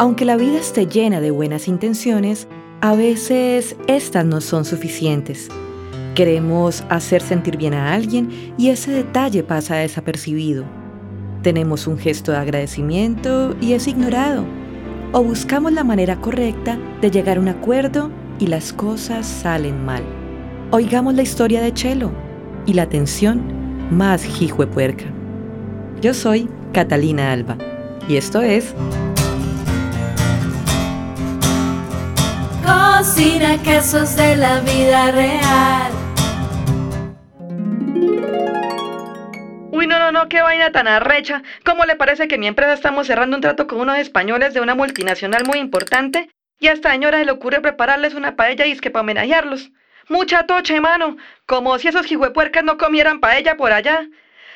Aunque la vida esté llena de buenas intenciones, a veces estas no son suficientes. Queremos hacer sentir bien a alguien y ese detalle pasa desapercibido. Tenemos un gesto de agradecimiento y es ignorado. O buscamos la manera correcta de llegar a un acuerdo y las cosas salen mal. Oigamos la historia de Chelo y la tensión más puerca. Yo soy Catalina Alba y esto es Cocina quesos de la vida real. Uy, no, no, no, qué vaina tan arrecha. ¿Cómo le parece que mi empresa estamos cerrando un trato con unos españoles de una multinacional muy importante? Y a esta señora se le ocurre prepararles una paella y es que para homenajearlos. Mucha toche, mano. Como si esos jihuepuercas no comieran paella por allá.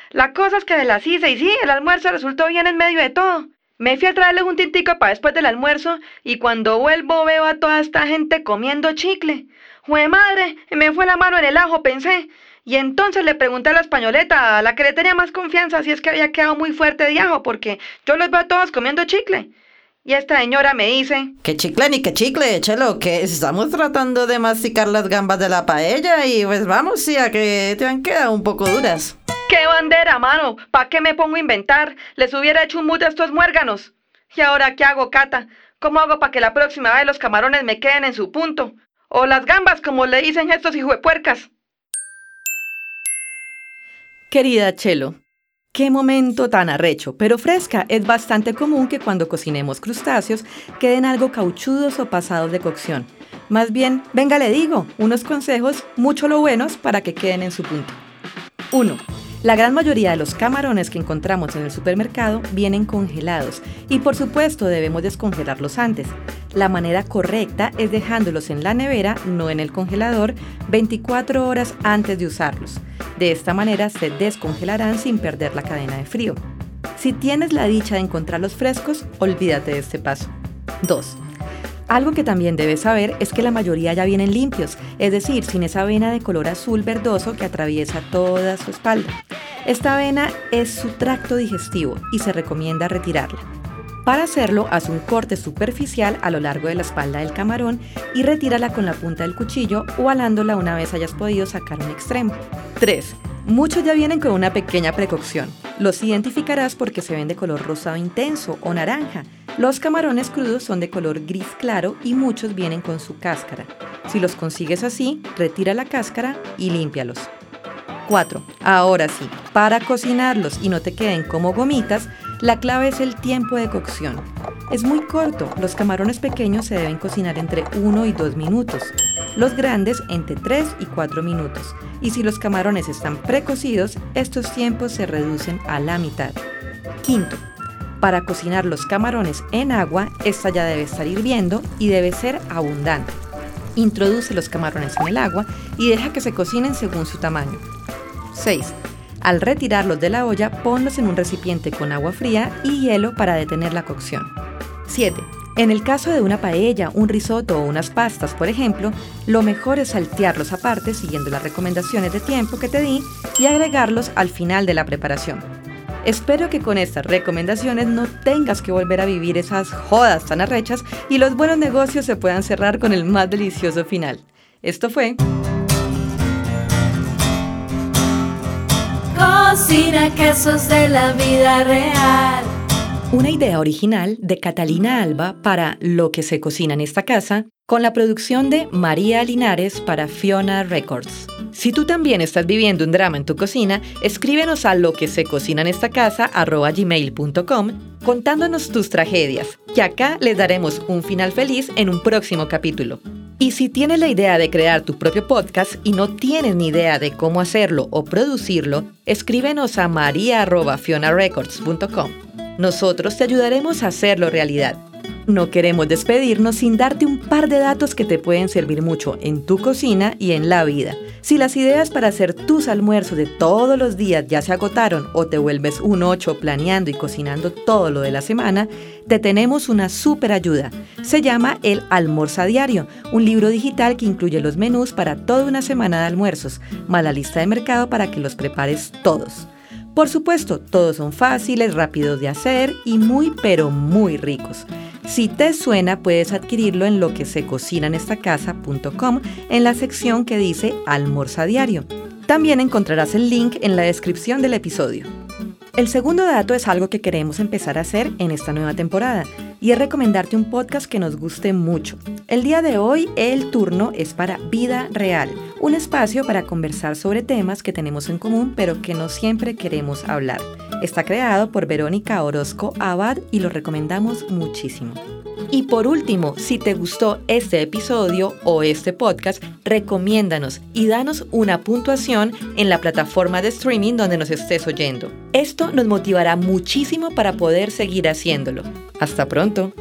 La cosa es que de las hice y sí, el almuerzo resultó bien en medio de todo. Me fui a traerles un tintico para después del almuerzo y cuando vuelvo veo a toda esta gente comiendo chicle. ¡Jue madre! Me fue la mano en el ajo, pensé. Y entonces le pregunté a la españoleta, a la que le tenía más confianza, si es que había quedado muy fuerte de ajo, porque yo los veo a todos comiendo chicle. Y esta señora me dice... Que chicle ni que chicle, chelo, que estamos tratando de masticar las gambas de la paella y pues vamos, sí, a que te han quedado un poco duras. ¡Qué bandera, mano! ¿Para qué me pongo a inventar? Les hubiera hecho un mute a estos muérganos. ¿Y ahora qué hago, Cata? ¿Cómo hago para que la próxima vez los camarones me queden en su punto? O las gambas, como le dicen estos puercas. Querida Chelo, qué momento tan arrecho, pero fresca. Es bastante común que cuando cocinemos crustáceos queden algo cauchudos o pasados de cocción. Más bien, venga, le digo, unos consejos mucho lo buenos para que queden en su punto. 1. La gran mayoría de los camarones que encontramos en el supermercado vienen congelados y por supuesto debemos descongelarlos antes. La manera correcta es dejándolos en la nevera, no en el congelador, 24 horas antes de usarlos. De esta manera se descongelarán sin perder la cadena de frío. Si tienes la dicha de encontrarlos frescos, olvídate de este paso. 2. Algo que también debes saber es que la mayoría ya vienen limpios, es decir, sin esa vena de color azul verdoso que atraviesa toda su espalda. Esta vena es su tracto digestivo y se recomienda retirarla. Para hacerlo, haz un corte superficial a lo largo de la espalda del camarón y retírala con la punta del cuchillo o alándola una vez hayas podido sacar un extremo. 3. Muchos ya vienen con una pequeña precaución. Los identificarás porque se ven de color rosado intenso o naranja. Los camarones crudos son de color gris claro y muchos vienen con su cáscara. Si los consigues así, retira la cáscara y límpialos. 4. Ahora sí, para cocinarlos y no te queden como gomitas, la clave es el tiempo de cocción. Es muy corto, los camarones pequeños se deben cocinar entre 1 y 2 minutos, los grandes entre 3 y 4 minutos, y si los camarones están precocidos, estos tiempos se reducen a la mitad. Quinto, para cocinar los camarones en agua, esta ya debe estar hirviendo y debe ser abundante. Introduce los camarones en el agua y deja que se cocinen según su tamaño. 6. Al retirarlos de la olla, ponlos en un recipiente con agua fría y hielo para detener la cocción. 7. En el caso de una paella, un risotto o unas pastas, por ejemplo, lo mejor es saltearlos aparte siguiendo las recomendaciones de tiempo que te di y agregarlos al final de la preparación. Espero que con estas recomendaciones no tengas que volver a vivir esas jodas tan arrechas y los buenos negocios se puedan cerrar con el más delicioso final. Esto fue... Cocina de la vida real. Una idea original de Catalina Alba para Lo que se cocina en esta casa, con la producción de María Linares para Fiona Records. Si tú también estás viviendo un drama en tu cocina, escríbenos a lo que se cocina en esta casa gmail.com contándonos tus tragedias, que acá les daremos un final feliz en un próximo capítulo. Y si tienes la idea de crear tu propio podcast y no tienes ni idea de cómo hacerlo o producirlo, escríbenos a maria.fionarecords.com. Nosotros te ayudaremos a hacerlo realidad. No queremos despedirnos sin darte un par de datos que te pueden servir mucho en tu cocina y en la vida. Si las ideas para hacer tus almuerzos de todos los días ya se agotaron o te vuelves un 8 planeando y cocinando todo lo de la semana, te tenemos una súper ayuda. Se llama El Almorza Diario, un libro digital que incluye los menús para toda una semana de almuerzos, más la lista de mercado para que los prepares todos. Por supuesto, todos son fáciles, rápidos de hacer y muy pero muy ricos. Si te suena, puedes adquirirlo en lo que se cocina en esta casa.com en la sección que dice Almorza Diario. También encontrarás el link en la descripción del episodio. El segundo dato es algo que queremos empezar a hacer en esta nueva temporada y es recomendarte un podcast que nos guste mucho. El día de hoy el turno es para Vida Real, un espacio para conversar sobre temas que tenemos en común pero que no siempre queremos hablar. Está creado por Verónica Orozco Abad y lo recomendamos muchísimo. Y por último, si te gustó este episodio o este podcast, recomiéndanos y danos una puntuación en la plataforma de streaming donde nos estés oyendo. Esto nos motivará muchísimo para poder seguir haciéndolo. Hasta pronto.